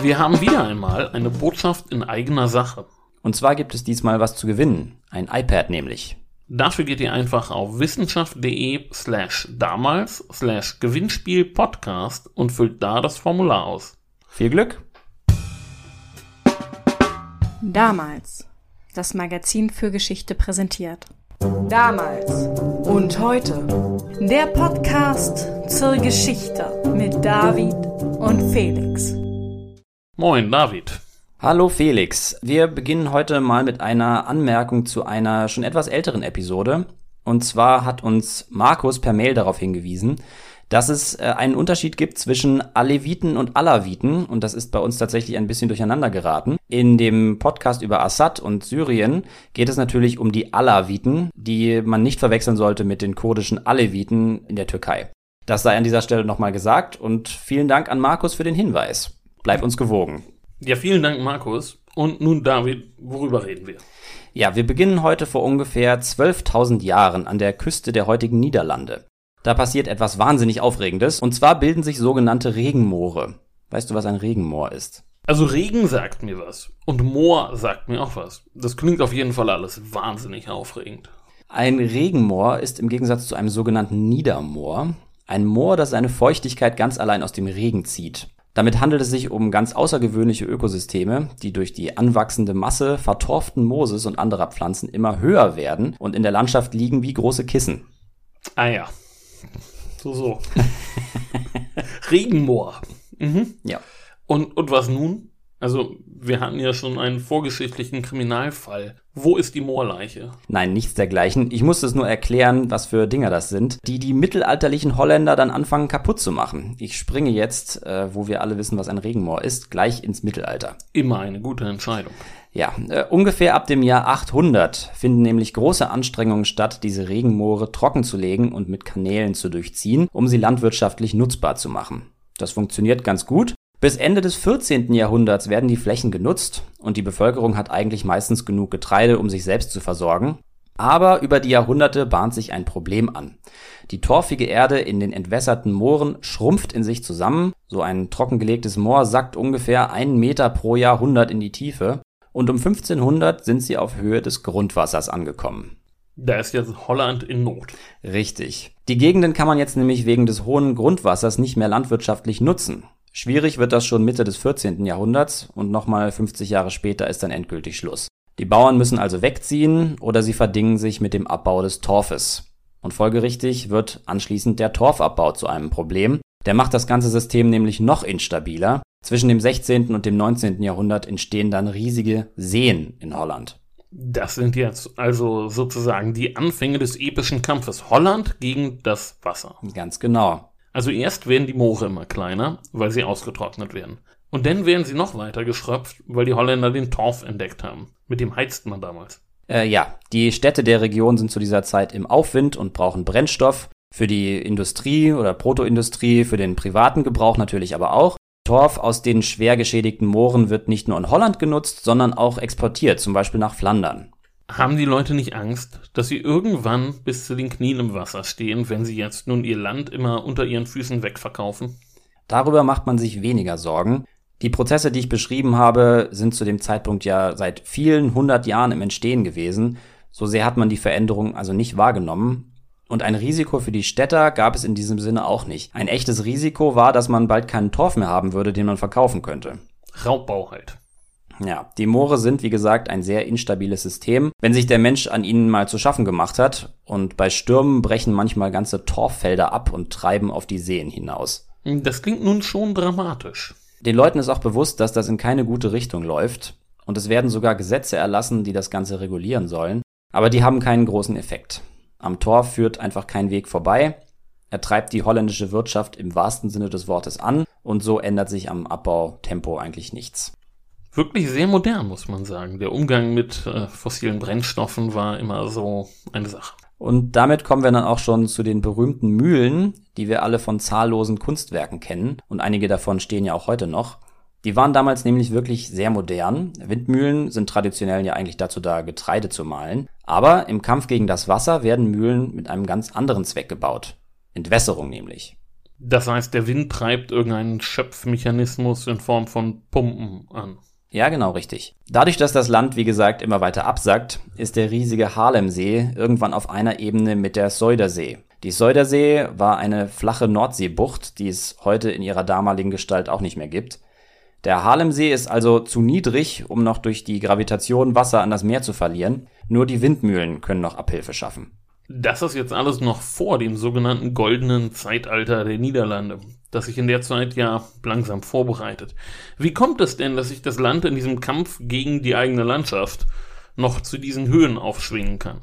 Wir haben wieder einmal eine Botschaft in eigener Sache. Und zwar gibt es diesmal was zu gewinnen. Ein iPad nämlich. Dafür geht ihr einfach auf wissenschaft.de slash damals slash Gewinnspiel Podcast und füllt da das Formular aus. Viel Glück! Damals. Das Magazin für Geschichte präsentiert. Damals und heute. Der Podcast zur Geschichte mit David und Felix. Moin, David. Hallo Felix. Wir beginnen heute mal mit einer Anmerkung zu einer schon etwas älteren Episode. Und zwar hat uns Markus per Mail darauf hingewiesen, dass es äh, einen Unterschied gibt zwischen Aleviten und Alawiten. Und das ist bei uns tatsächlich ein bisschen durcheinander geraten. In dem Podcast über Assad und Syrien geht es natürlich um die Alawiten, die man nicht verwechseln sollte mit den kurdischen Aleviten in der Türkei. Das sei an dieser Stelle nochmal gesagt und vielen Dank an Markus für den Hinweis. Bleib uns gewogen. Ja, vielen Dank, Markus. Und nun, David, worüber reden wir? Ja, wir beginnen heute vor ungefähr 12.000 Jahren an der Küste der heutigen Niederlande. Da passiert etwas wahnsinnig Aufregendes, und zwar bilden sich sogenannte Regenmoore. Weißt du, was ein Regenmoor ist? Also Regen sagt mir was und Moor sagt mir auch was. Das klingt auf jeden Fall alles wahnsinnig aufregend. Ein Regenmoor ist im Gegensatz zu einem sogenannten Niedermoor ein Moor, das seine Feuchtigkeit ganz allein aus dem Regen zieht. Damit handelt es sich um ganz außergewöhnliche Ökosysteme, die durch die anwachsende Masse vertorften Mooses und anderer Pflanzen immer höher werden und in der Landschaft liegen wie große Kissen. Ah ja. So, so. Regenmoor. Mhm. Ja. Und, und was nun? Also, wir hatten ja schon einen vorgeschichtlichen Kriminalfall. Wo ist die Moorleiche? Nein, nichts dergleichen. Ich muss es nur erklären, was für Dinger das sind, die die mittelalterlichen Holländer dann anfangen kaputt zu machen. Ich springe jetzt, äh, wo wir alle wissen, was ein Regenmoor ist, gleich ins Mittelalter. Immer eine gute Entscheidung. Ja, äh, ungefähr ab dem Jahr 800 finden nämlich große Anstrengungen statt, diese Regenmoore trocken zu legen und mit Kanälen zu durchziehen, um sie landwirtschaftlich nutzbar zu machen. Das funktioniert ganz gut. Bis Ende des 14. Jahrhunderts werden die Flächen genutzt und die Bevölkerung hat eigentlich meistens genug Getreide, um sich selbst zu versorgen. Aber über die Jahrhunderte bahnt sich ein Problem an. Die torfige Erde in den entwässerten Mooren schrumpft in sich zusammen. So ein trockengelegtes Moor sackt ungefähr einen Meter pro Jahrhundert in die Tiefe. Und um 1500 sind sie auf Höhe des Grundwassers angekommen. Da ist jetzt Holland in Not. Richtig. Die Gegenden kann man jetzt nämlich wegen des hohen Grundwassers nicht mehr landwirtschaftlich nutzen. Schwierig wird das schon Mitte des 14. Jahrhunderts und nochmal 50 Jahre später ist dann endgültig Schluss. Die Bauern müssen also wegziehen oder sie verdingen sich mit dem Abbau des Torfes. Und folgerichtig wird anschließend der Torfabbau zu einem Problem. Der macht das ganze System nämlich noch instabiler. Zwischen dem 16. und dem 19. Jahrhundert entstehen dann riesige Seen in Holland. Das sind jetzt also sozusagen die Anfänge des epischen Kampfes Holland gegen das Wasser. Ganz genau. Also erst werden die Moore immer kleiner, weil sie ausgetrocknet werden. Und dann werden sie noch weiter geschröpft, weil die Holländer den Torf entdeckt haben. Mit dem heizten man damals. Äh, ja, die Städte der Region sind zu dieser Zeit im Aufwind und brauchen Brennstoff. Für die Industrie oder Protoindustrie, für den privaten Gebrauch natürlich aber auch. Torf aus den schwer geschädigten Mooren wird nicht nur in Holland genutzt, sondern auch exportiert, zum Beispiel nach Flandern. Haben die Leute nicht Angst, dass sie irgendwann bis zu den Knien im Wasser stehen, wenn sie jetzt nun ihr Land immer unter ihren Füßen wegverkaufen? Darüber macht man sich weniger Sorgen. Die Prozesse, die ich beschrieben habe, sind zu dem Zeitpunkt ja seit vielen hundert Jahren im Entstehen gewesen. So sehr hat man die Veränderung also nicht wahrgenommen. Und ein Risiko für die Städter gab es in diesem Sinne auch nicht. Ein echtes Risiko war, dass man bald keinen Torf mehr haben würde, den man verkaufen könnte. Raubbau halt. Ja, die Moore sind, wie gesagt, ein sehr instabiles System, wenn sich der Mensch an ihnen mal zu schaffen gemacht hat. Und bei Stürmen brechen manchmal ganze Torffelder ab und treiben auf die Seen hinaus. Das klingt nun schon dramatisch. Den Leuten ist auch bewusst, dass das in keine gute Richtung läuft. Und es werden sogar Gesetze erlassen, die das Ganze regulieren sollen. Aber die haben keinen großen Effekt. Am Torf führt einfach kein Weg vorbei. Er treibt die holländische Wirtschaft im wahrsten Sinne des Wortes an und so ändert sich am Abbautempo eigentlich nichts wirklich sehr modern, muss man sagen. Der Umgang mit äh, fossilen Brennstoffen war immer so eine Sache. Und damit kommen wir dann auch schon zu den berühmten Mühlen, die wir alle von zahllosen Kunstwerken kennen. Und einige davon stehen ja auch heute noch. Die waren damals nämlich wirklich sehr modern. Windmühlen sind traditionell ja eigentlich dazu da, Getreide zu mahlen. Aber im Kampf gegen das Wasser werden Mühlen mit einem ganz anderen Zweck gebaut. Entwässerung nämlich. Das heißt, der Wind treibt irgendeinen Schöpfmechanismus in Form von Pumpen an. Ja, genau richtig. Dadurch, dass das Land, wie gesagt, immer weiter absackt, ist der riesige Harlemsee irgendwann auf einer Ebene mit der Seudersee. Die Seudersee war eine flache Nordseebucht, die es heute in ihrer damaligen Gestalt auch nicht mehr gibt. Der Harlemsee ist also zu niedrig, um noch durch die Gravitation Wasser an das Meer zu verlieren. Nur die Windmühlen können noch Abhilfe schaffen. Das ist jetzt alles noch vor dem sogenannten goldenen Zeitalter der Niederlande, das sich in der Zeit ja langsam vorbereitet. Wie kommt es denn, dass sich das Land in diesem Kampf gegen die eigene Landschaft noch zu diesen Höhen aufschwingen kann?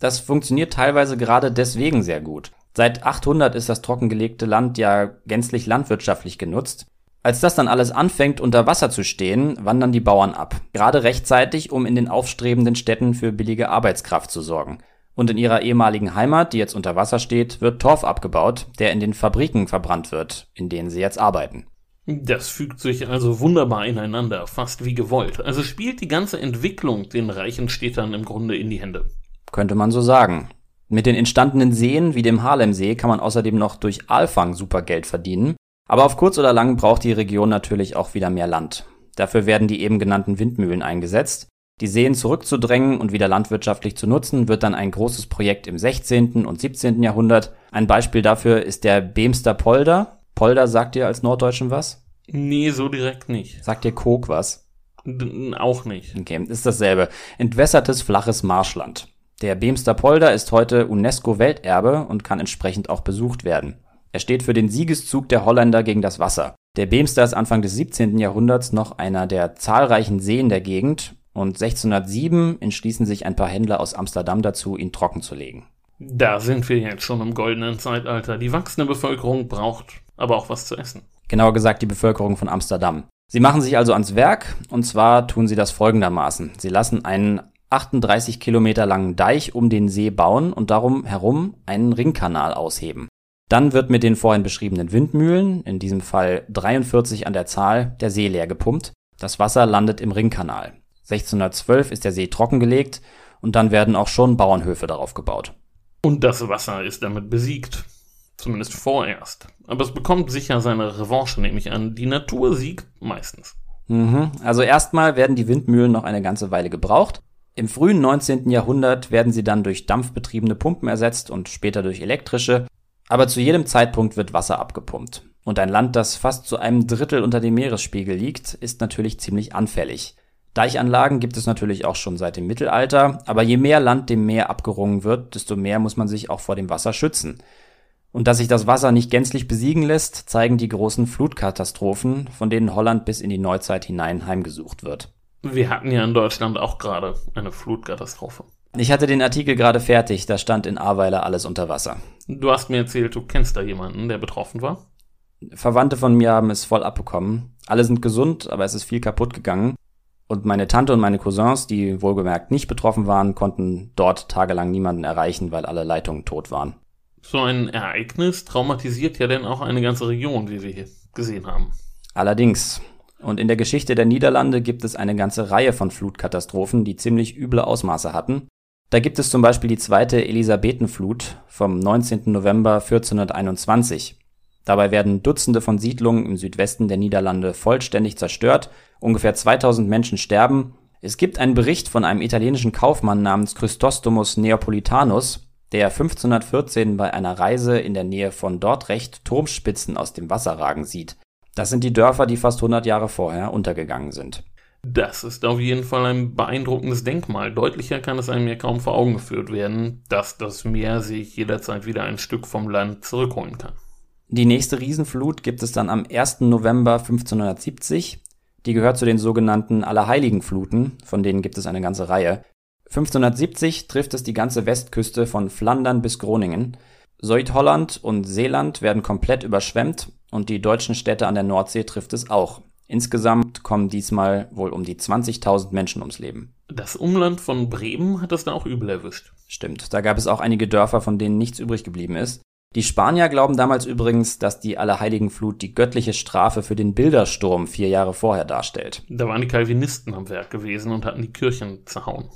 Das funktioniert teilweise gerade deswegen sehr gut. Seit 800 ist das trockengelegte Land ja gänzlich landwirtschaftlich genutzt. Als das dann alles anfängt unter Wasser zu stehen, wandern die Bauern ab. Gerade rechtzeitig, um in den aufstrebenden Städten für billige Arbeitskraft zu sorgen. Und in ihrer ehemaligen Heimat, die jetzt unter Wasser steht, wird Torf abgebaut, der in den Fabriken verbrannt wird, in denen sie jetzt arbeiten. Das fügt sich also wunderbar ineinander, fast wie gewollt. Also spielt die ganze Entwicklung den reichen Städtern im Grunde in die Hände. Könnte man so sagen. Mit den entstandenen Seen wie dem Harlemsee kann man außerdem noch durch Aalfang super Geld verdienen. Aber auf kurz oder lang braucht die Region natürlich auch wieder mehr Land. Dafür werden die eben genannten Windmühlen eingesetzt. Die Seen zurückzudrängen und wieder landwirtschaftlich zu nutzen, wird dann ein großes Projekt im 16. und 17. Jahrhundert. Ein Beispiel dafür ist der Beemster Polder. Polder sagt dir als Norddeutschen was? Nee, so direkt nicht. Sagt dir Kog was? D auch nicht. Okay, ist dasselbe. Entwässertes flaches Marschland. Der Beemster Polder ist heute UNESCO-Welterbe und kann entsprechend auch besucht werden. Er steht für den Siegeszug der Holländer gegen das Wasser. Der Beemster ist Anfang des 17. Jahrhunderts noch einer der zahlreichen Seen der Gegend und 1607 entschließen sich ein paar Händler aus Amsterdam dazu, ihn trocken zu legen. Da sind wir jetzt schon im goldenen Zeitalter. Die wachsende Bevölkerung braucht aber auch was zu essen. Genauer gesagt die Bevölkerung von Amsterdam. Sie machen sich also ans Werk und zwar tun sie das folgendermaßen. Sie lassen einen 38 Kilometer langen Deich um den See bauen und darum herum einen Ringkanal ausheben. Dann wird mit den vorhin beschriebenen Windmühlen, in diesem Fall 43 an der Zahl, der See leer gepumpt. Das Wasser landet im Ringkanal. 1612 ist der See trockengelegt und dann werden auch schon Bauernhöfe darauf gebaut. Und das Wasser ist damit besiegt. Zumindest vorerst. Aber es bekommt sicher seine Revanche, nehme ich an. Die Natur siegt meistens. Mhm. Also erstmal werden die Windmühlen noch eine ganze Weile gebraucht. Im frühen 19. Jahrhundert werden sie dann durch dampfbetriebene Pumpen ersetzt und später durch elektrische. Aber zu jedem Zeitpunkt wird Wasser abgepumpt. Und ein Land, das fast zu einem Drittel unter dem Meeresspiegel liegt, ist natürlich ziemlich anfällig. Deichanlagen gibt es natürlich auch schon seit dem Mittelalter, aber je mehr Land dem Meer abgerungen wird, desto mehr muss man sich auch vor dem Wasser schützen. Und dass sich das Wasser nicht gänzlich besiegen lässt, zeigen die großen Flutkatastrophen, von denen Holland bis in die Neuzeit hinein heimgesucht wird. Wir hatten ja in Deutschland auch gerade eine Flutkatastrophe. Ich hatte den Artikel gerade fertig, da stand in Ahrweiler alles unter Wasser. Du hast mir erzählt, du kennst da jemanden, der betroffen war? Verwandte von mir haben es voll abbekommen. Alle sind gesund, aber es ist viel kaputt gegangen. Und meine Tante und meine Cousins, die wohlgemerkt nicht betroffen waren, konnten dort tagelang niemanden erreichen, weil alle Leitungen tot waren. So ein Ereignis traumatisiert ja denn auch eine ganze Region, wie wir hier gesehen haben. Allerdings. Und in der Geschichte der Niederlande gibt es eine ganze Reihe von Flutkatastrophen, die ziemlich üble Ausmaße hatten. Da gibt es zum Beispiel die zweite Elisabethenflut vom 19. November 1421. Dabei werden Dutzende von Siedlungen im Südwesten der Niederlande vollständig zerstört, ungefähr 2000 Menschen sterben. Es gibt einen Bericht von einem italienischen Kaufmann namens Chrysostomus Neapolitanus, der 1514 bei einer Reise in der Nähe von Dordrecht Turmspitzen aus dem Wasser ragen sieht. Das sind die Dörfer, die fast 100 Jahre vorher untergegangen sind. Das ist auf jeden Fall ein beeindruckendes Denkmal. Deutlicher kann es einem ja kaum vor Augen geführt werden, dass das Meer sich jederzeit wieder ein Stück vom Land zurückholen kann. Die nächste Riesenflut gibt es dann am 1. November 1570. Die gehört zu den sogenannten Allerheiligenfluten, von denen gibt es eine ganze Reihe. 1570 trifft es die ganze Westküste von Flandern bis Groningen. Südholland und Seeland werden komplett überschwemmt und die deutschen Städte an der Nordsee trifft es auch. Insgesamt kommen diesmal wohl um die 20.000 Menschen ums Leben. Das Umland von Bremen hat es da auch übel erwischt. Stimmt, da gab es auch einige Dörfer, von denen nichts übrig geblieben ist. Die Spanier glauben damals übrigens, dass die Allerheiligenflut die göttliche Strafe für den Bildersturm vier Jahre vorher darstellt. Da waren die Calvinisten am Werk gewesen und hatten die Kirchen zerhauen.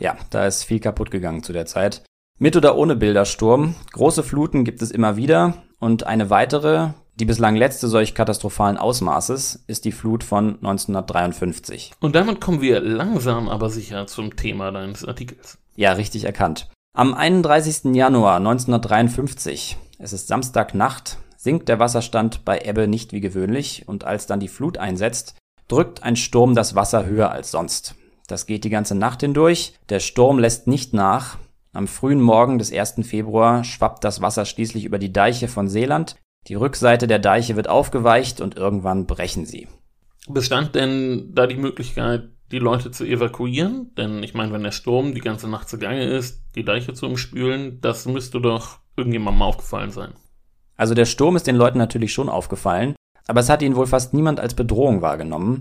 Ja, da ist viel kaputt gegangen zu der Zeit. Mit oder ohne Bildersturm, große Fluten gibt es immer wieder und eine weitere, die bislang letzte solch katastrophalen Ausmaßes, ist die Flut von 1953. Und damit kommen wir langsam aber sicher zum Thema deines Artikels. Ja, richtig erkannt. Am 31. Januar 1953, es ist Samstagnacht, sinkt der Wasserstand bei Ebbe nicht wie gewöhnlich und als dann die Flut einsetzt, drückt ein Sturm das Wasser höher als sonst. Das geht die ganze Nacht hindurch, der Sturm lässt nicht nach, am frühen Morgen des 1. Februar schwappt das Wasser schließlich über die Deiche von Seeland, die Rückseite der Deiche wird aufgeweicht und irgendwann brechen sie. Bestand denn da die Möglichkeit, die Leute zu evakuieren? Denn ich meine, wenn der Sturm die ganze Nacht zugange ist, die Deiche zu umspülen, das müsste doch irgendjemandem aufgefallen sein. Also der Sturm ist den Leuten natürlich schon aufgefallen, aber es hat ihn wohl fast niemand als Bedrohung wahrgenommen.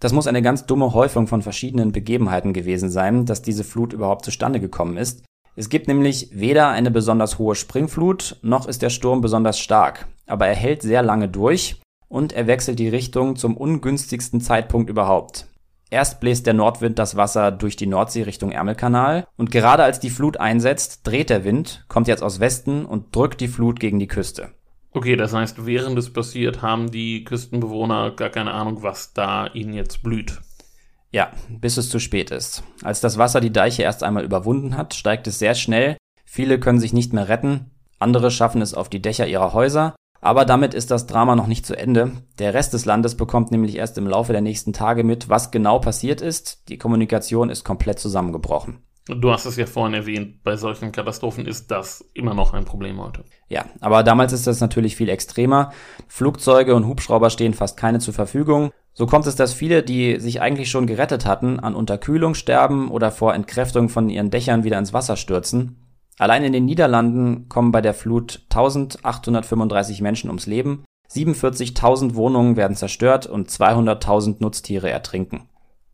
Das muss eine ganz dumme Häufung von verschiedenen Begebenheiten gewesen sein, dass diese Flut überhaupt zustande gekommen ist. Es gibt nämlich weder eine besonders hohe Springflut, noch ist der Sturm besonders stark, aber er hält sehr lange durch und er wechselt die Richtung zum ungünstigsten Zeitpunkt überhaupt. Erst bläst der Nordwind das Wasser durch die Nordsee Richtung Ärmelkanal und gerade als die Flut einsetzt, dreht der Wind, kommt jetzt aus Westen und drückt die Flut gegen die Küste. Okay, das heißt, während es passiert, haben die Küstenbewohner gar keine Ahnung, was da ihnen jetzt blüht. Ja, bis es zu spät ist. Als das Wasser die Deiche erst einmal überwunden hat, steigt es sehr schnell. Viele können sich nicht mehr retten, andere schaffen es auf die Dächer ihrer Häuser aber damit ist das Drama noch nicht zu Ende. Der Rest des Landes bekommt nämlich erst im Laufe der nächsten Tage mit, was genau passiert ist. Die Kommunikation ist komplett zusammengebrochen. Du hast es ja vorhin erwähnt, bei solchen Katastrophen ist das immer noch ein Problem heute. Ja, aber damals ist das natürlich viel extremer. Flugzeuge und Hubschrauber stehen fast keine zur Verfügung. So kommt es, dass viele, die sich eigentlich schon gerettet hatten, an Unterkühlung sterben oder vor Entkräftung von ihren Dächern wieder ins Wasser stürzen. Allein in den Niederlanden kommen bei der Flut 1835 Menschen ums Leben, 47.000 Wohnungen werden zerstört und 200.000 Nutztiere ertrinken.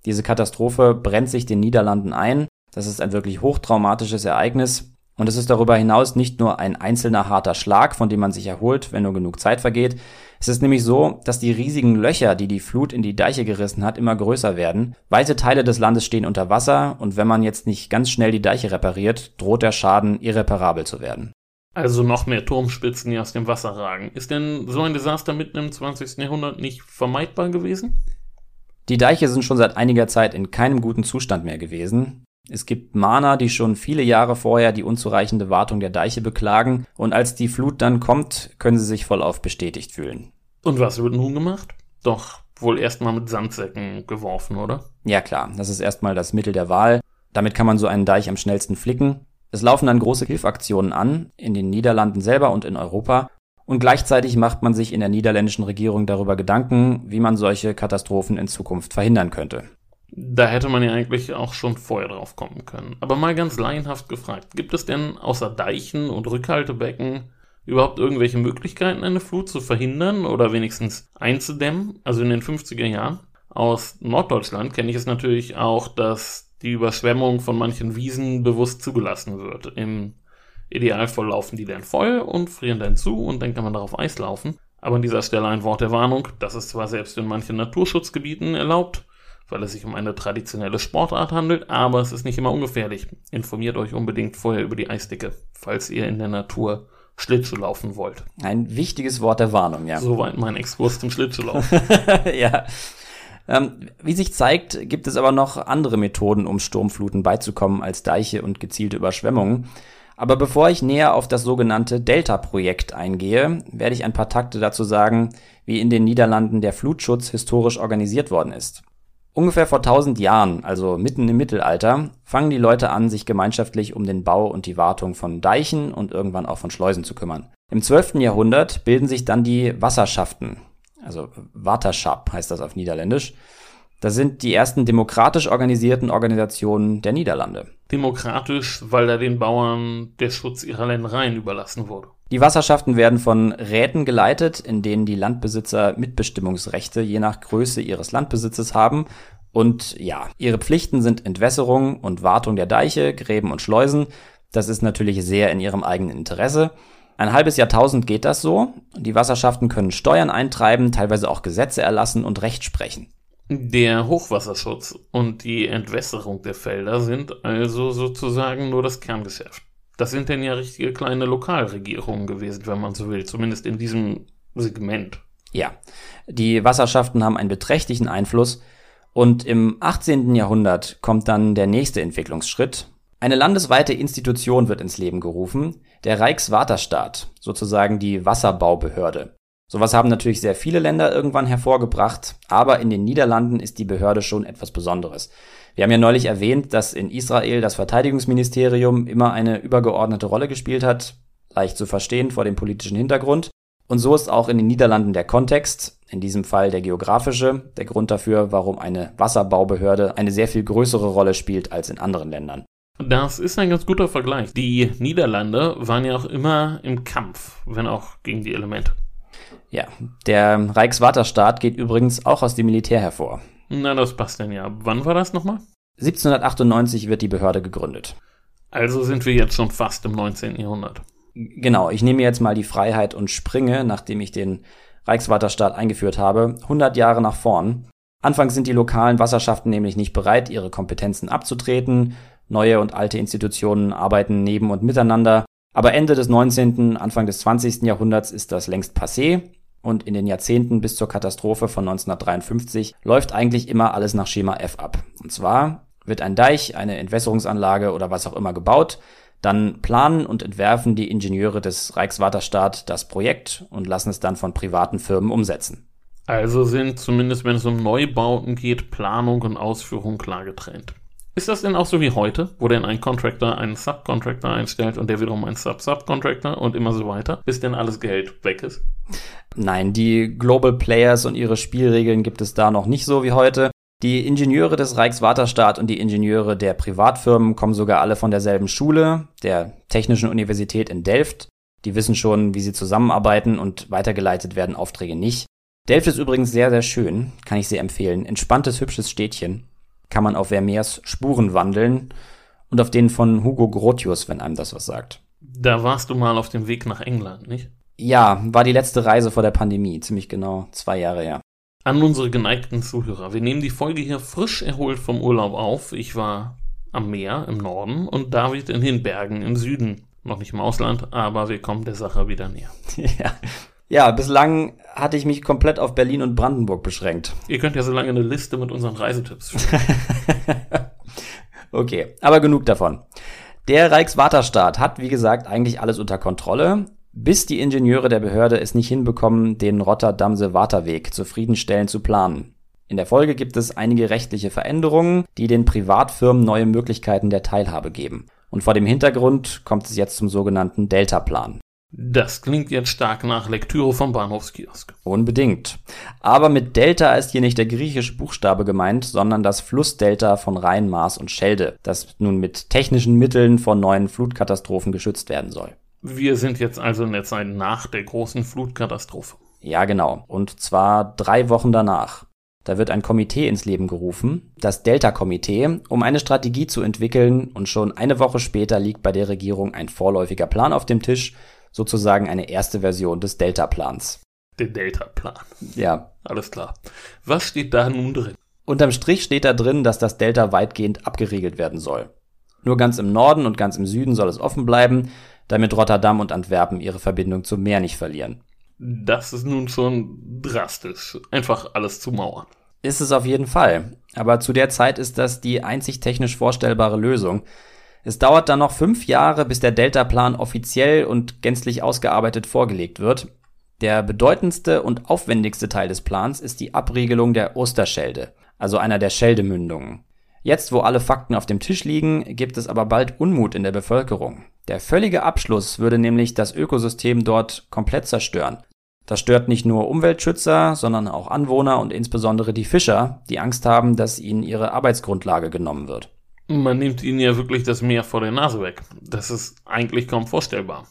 Diese Katastrophe brennt sich den Niederlanden ein. Das ist ein wirklich hochtraumatisches Ereignis und es ist darüber hinaus nicht nur ein einzelner harter Schlag, von dem man sich erholt, wenn nur genug Zeit vergeht. Es ist nämlich so, dass die riesigen Löcher, die die Flut in die Deiche gerissen hat, immer größer werden. Weite Teile des Landes stehen unter Wasser und wenn man jetzt nicht ganz schnell die Deiche repariert, droht der Schaden irreparabel zu werden. Also noch mehr Turmspitzen, die aus dem Wasser ragen. Ist denn so ein Desaster mitten im 20. Jahrhundert nicht vermeidbar gewesen? Die Deiche sind schon seit einiger Zeit in keinem guten Zustand mehr gewesen. Es gibt Mahner, die schon viele Jahre vorher die unzureichende Wartung der Deiche beklagen und als die Flut dann kommt, können sie sich vollauf bestätigt fühlen. Und was wird nun gemacht? Doch wohl erstmal mit Sandsäcken geworfen, oder? Ja klar, das ist erstmal das Mittel der Wahl. Damit kann man so einen Deich am schnellsten flicken. Es laufen dann große Hilfaktionen an, in den Niederlanden selber und in Europa. Und gleichzeitig macht man sich in der niederländischen Regierung darüber Gedanken, wie man solche Katastrophen in Zukunft verhindern könnte. Da hätte man ja eigentlich auch schon vorher drauf kommen können. Aber mal ganz laienhaft gefragt, gibt es denn außer Deichen und Rückhaltebecken überhaupt irgendwelche Möglichkeiten, eine Flut zu verhindern oder wenigstens einzudämmen? Also in den 50er Jahren. Aus Norddeutschland kenne ich es natürlich auch, dass die Überschwemmung von manchen Wiesen bewusst zugelassen wird. Im Idealfall laufen die dann voll und frieren dann zu und dann kann man darauf Eis laufen. Aber an dieser Stelle ein Wort der Warnung, das ist zwar selbst in manchen Naturschutzgebieten erlaubt, weil es sich um eine traditionelle Sportart handelt, aber es ist nicht immer ungefährlich. Informiert euch unbedingt vorher über die Eisdicke, falls ihr in der Natur Schlittschuh laufen wollt. Ein wichtiges Wort der Warnung, ja. Soweit mein Exkurs zum Schlittschuhlaufen. ja. Ähm, wie sich zeigt, gibt es aber noch andere Methoden, um Sturmfluten beizukommen als Deiche und gezielte Überschwemmungen. Aber bevor ich näher auf das sogenannte Delta-Projekt eingehe, werde ich ein paar Takte dazu sagen, wie in den Niederlanden der Flutschutz historisch organisiert worden ist. Ungefähr vor 1000 Jahren, also mitten im Mittelalter, fangen die Leute an, sich gemeinschaftlich um den Bau und die Wartung von Deichen und irgendwann auch von Schleusen zu kümmern. Im 12. Jahrhundert bilden sich dann die Wasserschaften, also Waterschap heißt das auf Niederländisch. Das sind die ersten demokratisch organisierten Organisationen der Niederlande. Demokratisch, weil da den Bauern der Schutz ihrer Ländereien überlassen wurde. Die Wasserschaften werden von Räten geleitet, in denen die Landbesitzer Mitbestimmungsrechte je nach Größe ihres Landbesitzes haben. Und ja, ihre Pflichten sind Entwässerung und Wartung der Deiche, Gräben und Schleusen. Das ist natürlich sehr in ihrem eigenen Interesse. Ein halbes Jahrtausend geht das so. Die Wasserschaften können Steuern eintreiben, teilweise auch Gesetze erlassen und Recht sprechen. Der Hochwasserschutz und die Entwässerung der Felder sind also sozusagen nur das Kerngeschäft. Das sind denn ja richtige kleine Lokalregierungen gewesen, wenn man so will, zumindest in diesem Segment. Ja, die Wasserschaften haben einen beträchtlichen Einfluss und im 18. Jahrhundert kommt dann der nächste Entwicklungsschritt. Eine landesweite Institution wird ins Leben gerufen, der Reichswaterstaat, sozusagen die Wasserbaubehörde. Sowas haben natürlich sehr viele Länder irgendwann hervorgebracht, aber in den Niederlanden ist die Behörde schon etwas Besonderes. Wir haben ja neulich erwähnt, dass in Israel das Verteidigungsministerium immer eine übergeordnete Rolle gespielt hat, leicht zu verstehen vor dem politischen Hintergrund. Und so ist auch in den Niederlanden der Kontext, in diesem Fall der geografische, der Grund dafür, warum eine Wasserbaubehörde eine sehr viel größere Rolle spielt als in anderen Ländern. Das ist ein ganz guter Vergleich. Die Niederlande waren ja auch immer im Kampf, wenn auch gegen die Elemente. Ja, der Reichswaterstaat geht übrigens auch aus dem Militär hervor. Na, das passt denn ja. Wann war das nochmal? 1798 wird die Behörde gegründet. Also sind wir jetzt schon fast im 19. Jahrhundert. Genau, ich nehme jetzt mal die Freiheit und springe, nachdem ich den Reichswaterstaat eingeführt habe, 100 Jahre nach vorn. Anfangs sind die lokalen Wasserschaften nämlich nicht bereit, ihre Kompetenzen abzutreten. Neue und alte Institutionen arbeiten neben und miteinander. Aber Ende des 19., Anfang des 20. Jahrhunderts ist das längst passé und in den Jahrzehnten bis zur Katastrophe von 1953 läuft eigentlich immer alles nach Schema F ab. Und zwar wird ein Deich, eine Entwässerungsanlage oder was auch immer gebaut, dann planen und entwerfen die Ingenieure des Reichswaterstaat das Projekt und lassen es dann von privaten Firmen umsetzen. Also sind zumindest, wenn es um Neubauten geht, Planung und Ausführung klar getrennt. Ist das denn auch so wie heute, wo denn ein Contractor einen Subcontractor einstellt und der wiederum einen Sub-Subcontractor und immer so weiter, bis denn alles Geld weg ist? Nein, die Global Players und ihre Spielregeln gibt es da noch nicht so wie heute. Die Ingenieure des Reichswaterstaat und die Ingenieure der Privatfirmen kommen sogar alle von derselben Schule, der Technischen Universität in Delft. Die wissen schon, wie sie zusammenarbeiten und weitergeleitet werden Aufträge nicht. Delft ist übrigens sehr, sehr schön, kann ich sehr empfehlen. Entspanntes, hübsches Städtchen. Kann man auf Vermeers Spuren wandeln und auf denen von Hugo Grotius, wenn einem das was sagt. Da warst du mal auf dem Weg nach England, nicht? Ja, war die letzte Reise vor der Pandemie, ziemlich genau zwei Jahre her. An unsere geneigten Zuhörer. Wir nehmen die Folge hier frisch erholt vom Urlaub auf. Ich war am Meer im Norden und David in den Bergen im Süden. Noch nicht im Ausland, aber wir kommen der Sache wieder näher. ja. Ja, bislang hatte ich mich komplett auf Berlin und Brandenburg beschränkt. Ihr könnt ja so lange eine Liste mit unseren Reisetipps okay, aber genug davon. Der Reichswaterstaat hat, wie gesagt, eigentlich alles unter Kontrolle bis die Ingenieure der Behörde es nicht hinbekommen, den Rotterdamse Waterweg zufriedenstellend zu planen. In der Folge gibt es einige rechtliche Veränderungen, die den Privatfirmen neue Möglichkeiten der Teilhabe geben. Und vor dem Hintergrund kommt es jetzt zum sogenannten Deltaplan. Das klingt jetzt stark nach Lektüre vom Bahnhofskiosk. Unbedingt. Aber mit Delta ist hier nicht der griechische Buchstabe gemeint, sondern das Flussdelta von Rhein, Maas und Schelde, das nun mit technischen Mitteln vor neuen Flutkatastrophen geschützt werden soll. Wir sind jetzt also in der Zeit nach der großen Flutkatastrophe. Ja, genau. Und zwar drei Wochen danach. Da wird ein Komitee ins Leben gerufen, das Delta-Komitee, um eine Strategie zu entwickeln und schon eine Woche später liegt bei der Regierung ein vorläufiger Plan auf dem Tisch, sozusagen eine erste Version des Delta-Plans. Der Delta-Plan. Ja. Alles klar. Was steht da nun drin? Unterm Strich steht da drin, dass das Delta weitgehend abgeriegelt werden soll. Nur ganz im Norden und ganz im Süden soll es offen bleiben, damit Rotterdam und Antwerpen ihre Verbindung zum Meer nicht verlieren. Das ist nun schon drastisch. Einfach alles zu mauern. Ist es auf jeden Fall. Aber zu der Zeit ist das die einzig technisch vorstellbare Lösung. Es dauert dann noch fünf Jahre, bis der Delta-Plan offiziell und gänzlich ausgearbeitet vorgelegt wird. Der bedeutendste und aufwendigste Teil des Plans ist die Abriegelung der Osterschelde, also einer der Scheldemündungen. Jetzt, wo alle Fakten auf dem Tisch liegen, gibt es aber bald Unmut in der Bevölkerung. Der völlige Abschluss würde nämlich das Ökosystem dort komplett zerstören. Das stört nicht nur Umweltschützer, sondern auch Anwohner und insbesondere die Fischer, die Angst haben, dass ihnen ihre Arbeitsgrundlage genommen wird. Man nimmt ihnen ja wirklich das Meer vor der Nase weg. Das ist eigentlich kaum vorstellbar.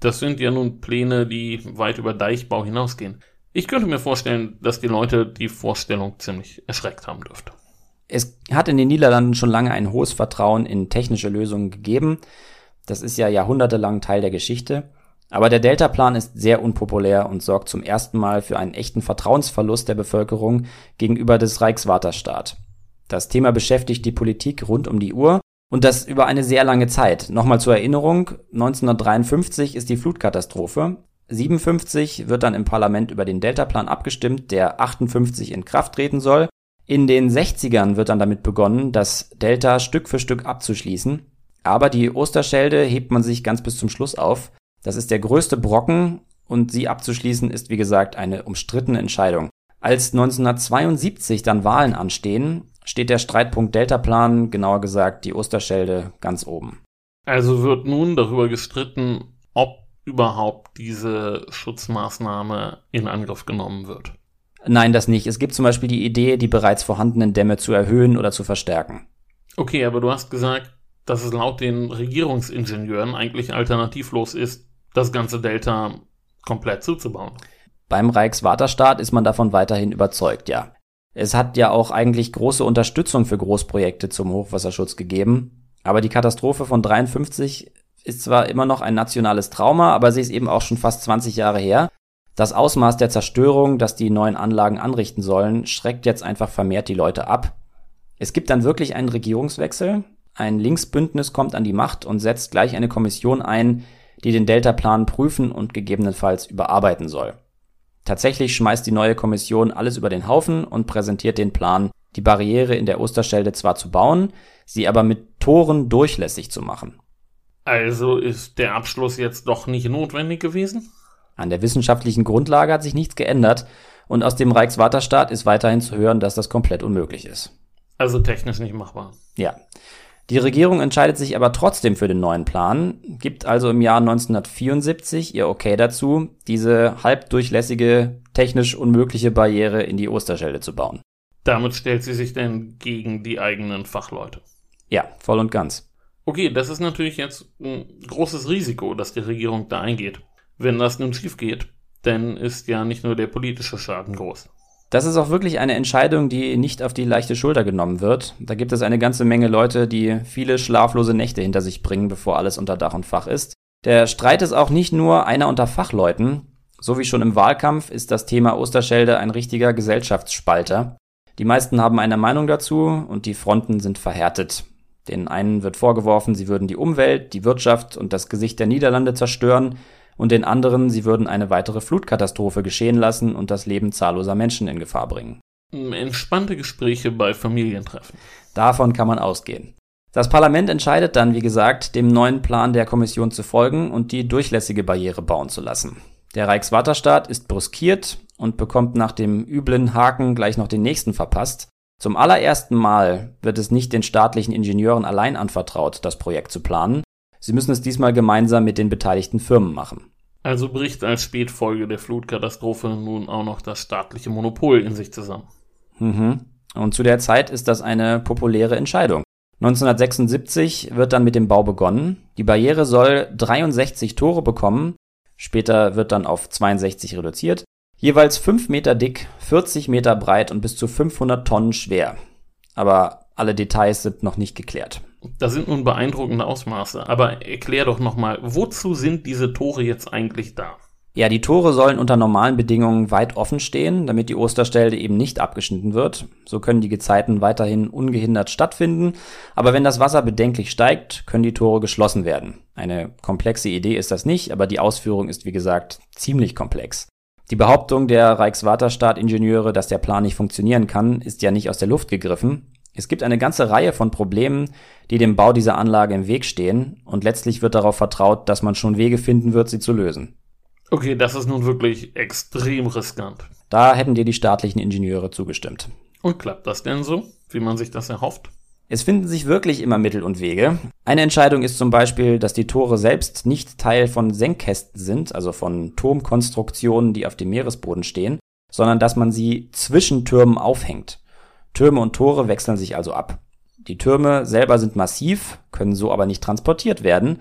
Das sind ja nun Pläne, die weit über Deichbau hinausgehen. Ich könnte mir vorstellen, dass die Leute die Vorstellung ziemlich erschreckt haben dürfte. Es hat in den Niederlanden schon lange ein hohes Vertrauen in technische Lösungen gegeben. Das ist ja jahrhundertelang Teil der Geschichte. Aber der Deltaplan ist sehr unpopulär und sorgt zum ersten Mal für einen echten Vertrauensverlust der Bevölkerung gegenüber des Reichswaterstaat. Das Thema beschäftigt die Politik rund um die Uhr Und das über eine sehr lange Zeit. Nochmal zur Erinnerung, 1953 ist die Flutkatastrophe. 57 wird dann im Parlament über den Deltaplan abgestimmt, der 58 in Kraft treten soll. In den 60ern wird dann damit begonnen, das Delta Stück für Stück abzuschließen. Aber die Osterschelde hebt man sich ganz bis zum Schluss auf. Das ist der größte Brocken und sie abzuschließen ist wie gesagt eine umstrittene Entscheidung. Als 1972 dann Wahlen anstehen, steht der Streitpunkt Deltaplan, genauer gesagt die Osterschelde, ganz oben. Also wird nun darüber gestritten, ob überhaupt diese Schutzmaßnahme in Angriff genommen wird. Nein, das nicht. Es gibt zum Beispiel die Idee, die bereits vorhandenen Dämme zu erhöhen oder zu verstärken. Okay, aber du hast gesagt, dass es laut den Regierungsingenieuren eigentlich alternativlos ist, das ganze Delta komplett zuzubauen. Beim Reichswaterstaat ist man davon weiterhin überzeugt, ja. Es hat ja auch eigentlich große Unterstützung für Großprojekte zum Hochwasserschutz gegeben, aber die Katastrophe von 53 ist zwar immer noch ein nationales Trauma, aber sie ist eben auch schon fast 20 Jahre her das Ausmaß der Zerstörung, das die neuen Anlagen anrichten sollen, schreckt jetzt einfach vermehrt die Leute ab. Es gibt dann wirklich einen Regierungswechsel. Ein Linksbündnis kommt an die Macht und setzt gleich eine Kommission ein, die den Deltaplan prüfen und gegebenenfalls überarbeiten soll. Tatsächlich schmeißt die neue Kommission alles über den Haufen und präsentiert den Plan, die Barriere in der Osterschelde zwar zu bauen, sie aber mit Toren durchlässig zu machen. Also ist der Abschluss jetzt doch nicht notwendig gewesen? An der wissenschaftlichen Grundlage hat sich nichts geändert und aus dem Reichswaterstaat ist weiterhin zu hören, dass das komplett unmöglich ist. Also technisch nicht machbar. Ja. Die Regierung entscheidet sich aber trotzdem für den neuen Plan, gibt also im Jahr 1974 ihr Okay dazu, diese halbdurchlässige, technisch unmögliche Barriere in die Osterschelde zu bauen. Damit stellt sie sich denn gegen die eigenen Fachleute. Ja, voll und ganz. Okay, das ist natürlich jetzt ein großes Risiko, dass die Regierung da eingeht wenn das nun schief geht. Denn ist ja nicht nur der politische Schaden groß. Das ist auch wirklich eine Entscheidung, die nicht auf die leichte Schulter genommen wird. Da gibt es eine ganze Menge Leute, die viele schlaflose Nächte hinter sich bringen, bevor alles unter Dach und Fach ist. Der Streit ist auch nicht nur einer unter Fachleuten. So wie schon im Wahlkampf ist das Thema Osterschelde ein richtiger Gesellschaftsspalter. Die meisten haben eine Meinung dazu und die Fronten sind verhärtet. Den einen wird vorgeworfen, sie würden die Umwelt, die Wirtschaft und das Gesicht der Niederlande zerstören und den anderen, sie würden eine weitere Flutkatastrophe geschehen lassen und das Leben zahlloser Menschen in Gefahr bringen. Entspannte Gespräche bei Familientreffen. Davon kann man ausgehen. Das Parlament entscheidet dann, wie gesagt, dem neuen Plan der Kommission zu folgen und die durchlässige Barriere bauen zu lassen. Der Reichswaterstaat ist bruskiert und bekommt nach dem üblen Haken gleich noch den nächsten verpasst. Zum allerersten Mal wird es nicht den staatlichen Ingenieuren allein anvertraut, das Projekt zu planen, Sie müssen es diesmal gemeinsam mit den beteiligten Firmen machen. Also bricht als Spätfolge der Flutkatastrophe nun auch noch das staatliche Monopol in sich zusammen. Mhm. Und zu der Zeit ist das eine populäre Entscheidung. 1976 wird dann mit dem Bau begonnen. Die Barriere soll 63 Tore bekommen. Später wird dann auf 62 reduziert. Jeweils 5 Meter dick, 40 Meter breit und bis zu 500 Tonnen schwer. Aber alle Details sind noch nicht geklärt. Das sind nun beeindruckende Ausmaße. Aber erklär doch nochmal, wozu sind diese Tore jetzt eigentlich da? Ja, die Tore sollen unter normalen Bedingungen weit offen stehen, damit die Osterstelde eben nicht abgeschnitten wird. So können die Gezeiten weiterhin ungehindert stattfinden. Aber wenn das Wasser bedenklich steigt, können die Tore geschlossen werden. Eine komplexe Idee ist das nicht, aber die Ausführung ist wie gesagt ziemlich komplex. Die Behauptung der Reichswaterstaat-Ingenieure, dass der Plan nicht funktionieren kann, ist ja nicht aus der Luft gegriffen. Es gibt eine ganze Reihe von Problemen, die dem Bau dieser Anlage im Weg stehen, und letztlich wird darauf vertraut, dass man schon Wege finden wird, sie zu lösen. Okay, das ist nun wirklich extrem riskant. Da hätten dir die staatlichen Ingenieure zugestimmt. Und klappt das denn so, wie man sich das erhofft? Es finden sich wirklich immer Mittel und Wege. Eine Entscheidung ist zum Beispiel, dass die Tore selbst nicht Teil von Senkkästen sind, also von Turmkonstruktionen, die auf dem Meeresboden stehen, sondern dass man sie zwischen Türmen aufhängt. Türme und Tore wechseln sich also ab. Die Türme selber sind massiv, können so aber nicht transportiert werden.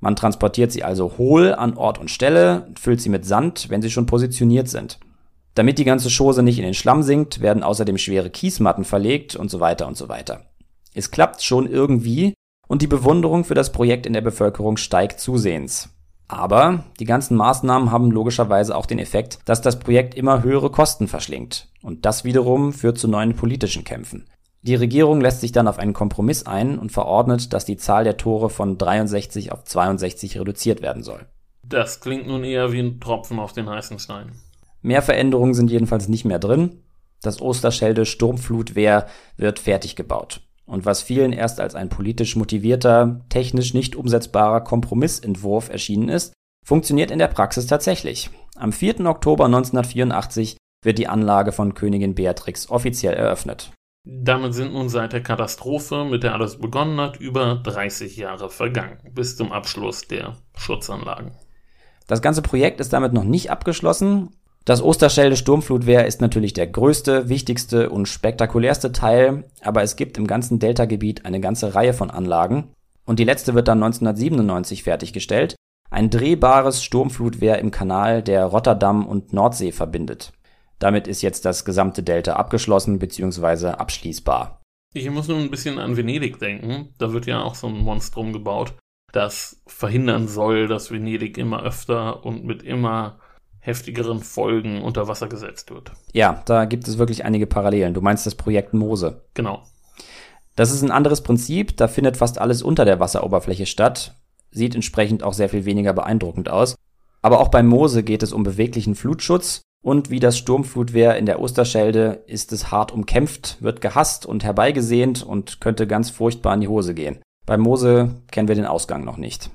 Man transportiert sie also hohl an Ort und Stelle, füllt sie mit Sand, wenn sie schon positioniert sind. Damit die ganze Chose nicht in den Schlamm sinkt, werden außerdem schwere Kiesmatten verlegt und so weiter und so weiter. Es klappt schon irgendwie und die Bewunderung für das Projekt in der Bevölkerung steigt zusehends. Aber die ganzen Maßnahmen haben logischerweise auch den Effekt, dass das Projekt immer höhere Kosten verschlingt. Und das wiederum führt zu neuen politischen Kämpfen. Die Regierung lässt sich dann auf einen Kompromiss ein und verordnet, dass die Zahl der Tore von 63 auf 62 reduziert werden soll. Das klingt nun eher wie ein Tropfen auf den heißen Stein. Mehr Veränderungen sind jedenfalls nicht mehr drin. Das Osterschelde Sturmflutwehr wird fertig gebaut. Und was vielen erst als ein politisch motivierter, technisch nicht umsetzbarer Kompromissentwurf erschienen ist, funktioniert in der Praxis tatsächlich. Am 4. Oktober 1984 wird die Anlage von Königin Beatrix offiziell eröffnet. Damit sind nun seit der Katastrophe, mit der alles begonnen hat, über 30 Jahre vergangen, bis zum Abschluss der Schutzanlagen. Das ganze Projekt ist damit noch nicht abgeschlossen. Das Osterschelde Sturmflutwehr ist natürlich der größte, wichtigste und spektakulärste Teil, aber es gibt im ganzen Deltagebiet eine ganze Reihe von Anlagen und die letzte wird dann 1997 fertiggestellt. Ein drehbares Sturmflutwehr im Kanal, der Rotterdam und Nordsee verbindet. Damit ist jetzt das gesamte Delta abgeschlossen bzw. abschließbar. Ich muss nun ein bisschen an Venedig denken. Da wird ja auch so ein Monstrum gebaut, das verhindern soll, dass Venedig immer öfter und mit immer heftigeren Folgen unter Wasser gesetzt wird. Ja, da gibt es wirklich einige Parallelen. Du meinst das Projekt Mose. Genau. Das ist ein anderes Prinzip, da findet fast alles unter der Wasseroberfläche statt, sieht entsprechend auch sehr viel weniger beeindruckend aus. Aber auch beim Mose geht es um beweglichen Flutschutz und wie das Sturmflutwehr in der Osterschelde ist es hart umkämpft, wird gehasst und herbeigesehnt und könnte ganz furchtbar in die Hose gehen. Bei Mose kennen wir den Ausgang noch nicht.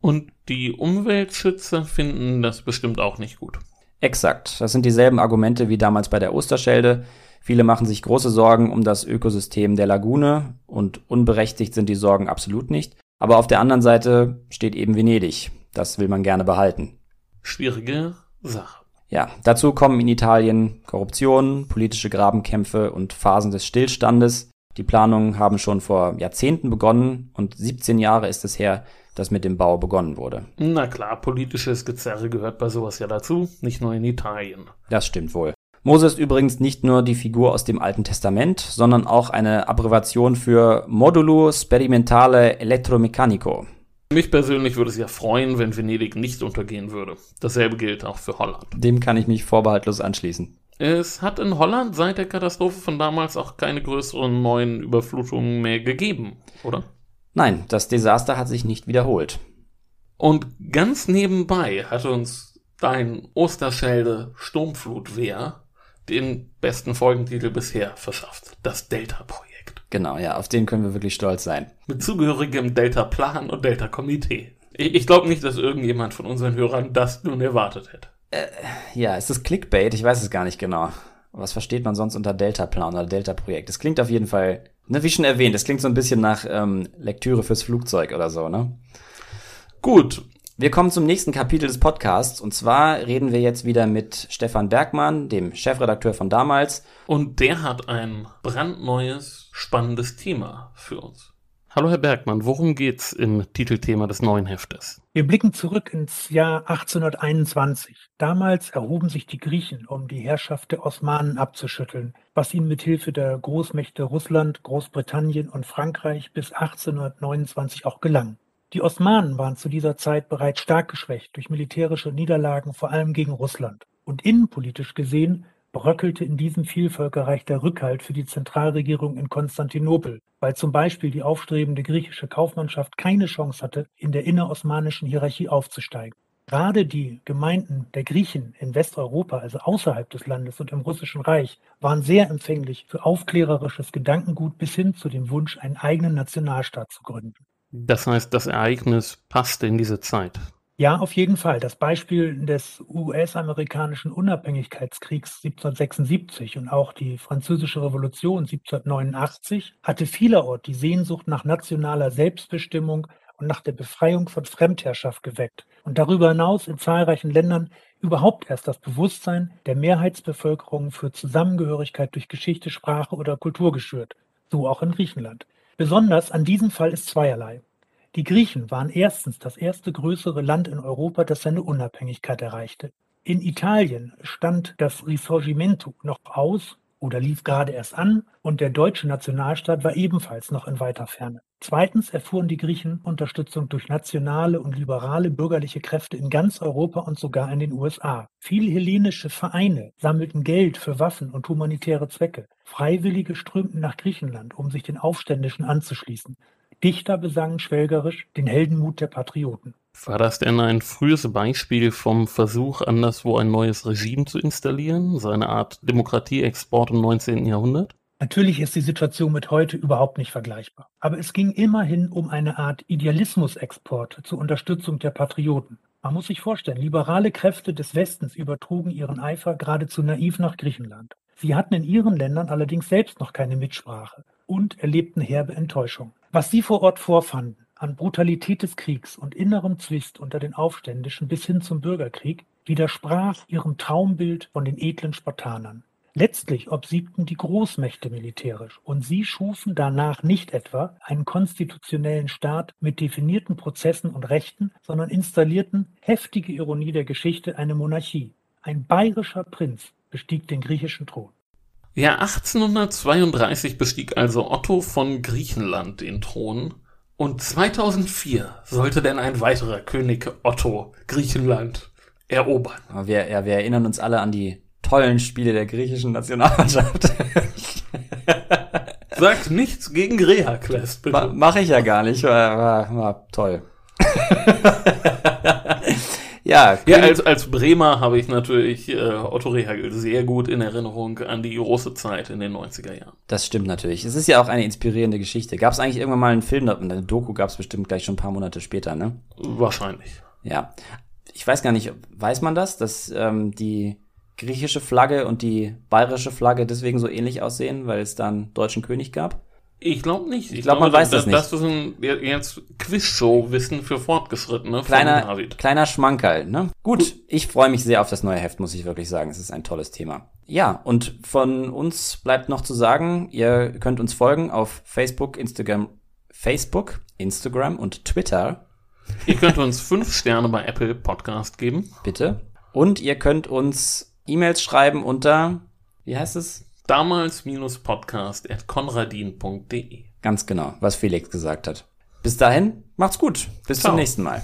Und die Umweltschützer finden das bestimmt auch nicht gut. Exakt. Das sind dieselben Argumente wie damals bei der Osterschelde. Viele machen sich große Sorgen um das Ökosystem der Lagune und unberechtigt sind die Sorgen absolut nicht. Aber auf der anderen Seite steht eben Venedig. Das will man gerne behalten. Schwierige Sache. Ja, dazu kommen in Italien Korruption, politische Grabenkämpfe und Phasen des Stillstandes. Die Planungen haben schon vor Jahrzehnten begonnen und 17 Jahre ist es her, dass mit dem Bau begonnen wurde. Na klar, politisches Gezerre gehört bei sowas ja dazu, nicht nur in Italien. Das stimmt wohl. Mose ist übrigens nicht nur die Figur aus dem Alten Testament, sondern auch eine Abbreviation für Modulo Sperimentale Elettromeccanico. Mich persönlich würde es ja freuen, wenn Venedig nicht untergehen würde. Dasselbe gilt auch für Holland. Dem kann ich mich vorbehaltlos anschließen. Es hat in Holland seit der Katastrophe von damals auch keine größeren neuen Überflutungen mehr gegeben, oder? Nein, das Desaster hat sich nicht wiederholt. Und ganz nebenbei hat uns dein Osterschelde Sturmflutwehr den besten Folgentitel bisher verschafft. Das Delta-Projekt. Genau, ja, auf den können wir wirklich stolz sein. Mit zugehörigem Delta-Plan und Delta-Komitee. Ich, ich glaube nicht, dass irgendjemand von unseren Hörern das nun erwartet hätte. Äh, ja, ist das Clickbait? Ich weiß es gar nicht genau. Was versteht man sonst unter Delta-Plan oder Delta-Projekt? Es klingt auf jeden Fall, ne, wie schon erwähnt, es klingt so ein bisschen nach ähm, Lektüre fürs Flugzeug oder so, ne? Gut, wir kommen zum nächsten Kapitel des Podcasts und zwar reden wir jetzt wieder mit Stefan Bergmann, dem Chefredakteur von damals. Und der hat ein brandneues, spannendes Thema für uns. Hallo Herr Bergmann, worum geht's im Titelthema des neuen Heftes? Wir blicken zurück ins Jahr 1821. Damals erhoben sich die Griechen, um die Herrschaft der Osmanen abzuschütteln, was ihnen mit Hilfe der Großmächte Russland, Großbritannien und Frankreich bis 1829 auch gelang. Die Osmanen waren zu dieser Zeit bereits stark geschwächt durch militärische Niederlagen, vor allem gegen Russland. Und innenpolitisch gesehen bröckelte in diesem Vielvölkerreich der Rückhalt für die Zentralregierung in Konstantinopel, weil zum Beispiel die aufstrebende griechische Kaufmannschaft keine Chance hatte, in der innerosmanischen Hierarchie aufzusteigen. Gerade die Gemeinden der Griechen in Westeuropa, also außerhalb des Landes und im Russischen Reich, waren sehr empfänglich für aufklärerisches Gedankengut bis hin zu dem Wunsch, einen eigenen Nationalstaat zu gründen. Das heißt, das Ereignis passte in diese Zeit. Ja, auf jeden Fall. Das Beispiel des US-amerikanischen Unabhängigkeitskriegs 1776 und auch die Französische Revolution 1789 hatte vielerorts die Sehnsucht nach nationaler Selbstbestimmung und nach der Befreiung von Fremdherrschaft geweckt und darüber hinaus in zahlreichen Ländern überhaupt erst das Bewusstsein der Mehrheitsbevölkerung für Zusammengehörigkeit durch Geschichte, Sprache oder Kultur geschürt, so auch in Griechenland. Besonders an diesem Fall ist zweierlei. Die Griechen waren erstens das erste größere Land in Europa, das seine Unabhängigkeit erreichte. In Italien stand das Risorgimento noch aus oder lief gerade erst an und der deutsche Nationalstaat war ebenfalls noch in weiter Ferne. Zweitens erfuhren die Griechen Unterstützung durch nationale und liberale bürgerliche Kräfte in ganz Europa und sogar in den USA. Viele hellenische Vereine sammelten Geld für Waffen und humanitäre Zwecke. Freiwillige strömten nach Griechenland, um sich den Aufständischen anzuschließen. Dichter besangen schwelgerisch den Heldenmut der Patrioten. War das denn ein frühes Beispiel vom Versuch, anderswo ein neues Regime zu installieren? So eine Art Demokratieexport im 19. Jahrhundert? Natürlich ist die Situation mit heute überhaupt nicht vergleichbar. Aber es ging immerhin um eine Art Idealismusexport zur Unterstützung der Patrioten. Man muss sich vorstellen, liberale Kräfte des Westens übertrugen ihren Eifer geradezu naiv nach Griechenland. Sie hatten in ihren Ländern allerdings selbst noch keine Mitsprache und erlebten herbe Enttäuschung. Was sie vor Ort vorfanden, an Brutalität des Kriegs und innerem Zwist unter den Aufständischen bis hin zum Bürgerkrieg widersprach ihrem Traumbild von den edlen Spartanern. Letztlich obsiegten die Großmächte militärisch und sie schufen danach nicht etwa einen konstitutionellen Staat mit definierten Prozessen und Rechten, sondern installierten, heftige Ironie der Geschichte, eine Monarchie. Ein bayerischer Prinz bestieg den griechischen Thron. Ja, 1832 bestieg also Otto von Griechenland den Thron und 2004 sollte denn ein weiterer König Otto Griechenland erobern. Wir, ja, wir erinnern uns alle an die tollen Spiele der griechischen Nationalmannschaft. Sagt nichts gegen Rehakles, bitte. Ma Mache ich ja gar nicht, war, war, war toll. Ja, ja als, als Bremer habe ich natürlich äh, Otto Rehagel sehr gut in Erinnerung an die große Zeit in den 90er Jahren. Das stimmt natürlich. Es ist ja auch eine inspirierende Geschichte. Gab es eigentlich irgendwann mal einen Film, eine Doku gab es bestimmt gleich schon ein paar Monate später, ne? Wahrscheinlich. Ja. Ich weiß gar nicht, weiß man das, dass ähm, die griechische Flagge und die bayerische Flagge deswegen so ähnlich aussehen, weil es dann deutschen König gab? Ich glaube nicht. Ich, ich glaube, man weiß das, das nicht. Das ist ein jetzt Quizshow-Wissen für Fortgeschrittene. Kleiner, kleiner Schmankerl, ne? Gut, ich freue mich sehr auf das neue Heft, muss ich wirklich sagen. Es ist ein tolles Thema. Ja, und von uns bleibt noch zu sagen, ihr könnt uns folgen auf Facebook, Instagram, Facebook, Instagram und Twitter. Ihr könnt uns fünf Sterne bei Apple Podcast geben. Bitte. Und ihr könnt uns E-Mails schreiben unter, wie heißt es? damals-podcast.konradin.de. Ganz genau, was Felix gesagt hat. Bis dahin, macht's gut. Bis Ciao. zum nächsten Mal.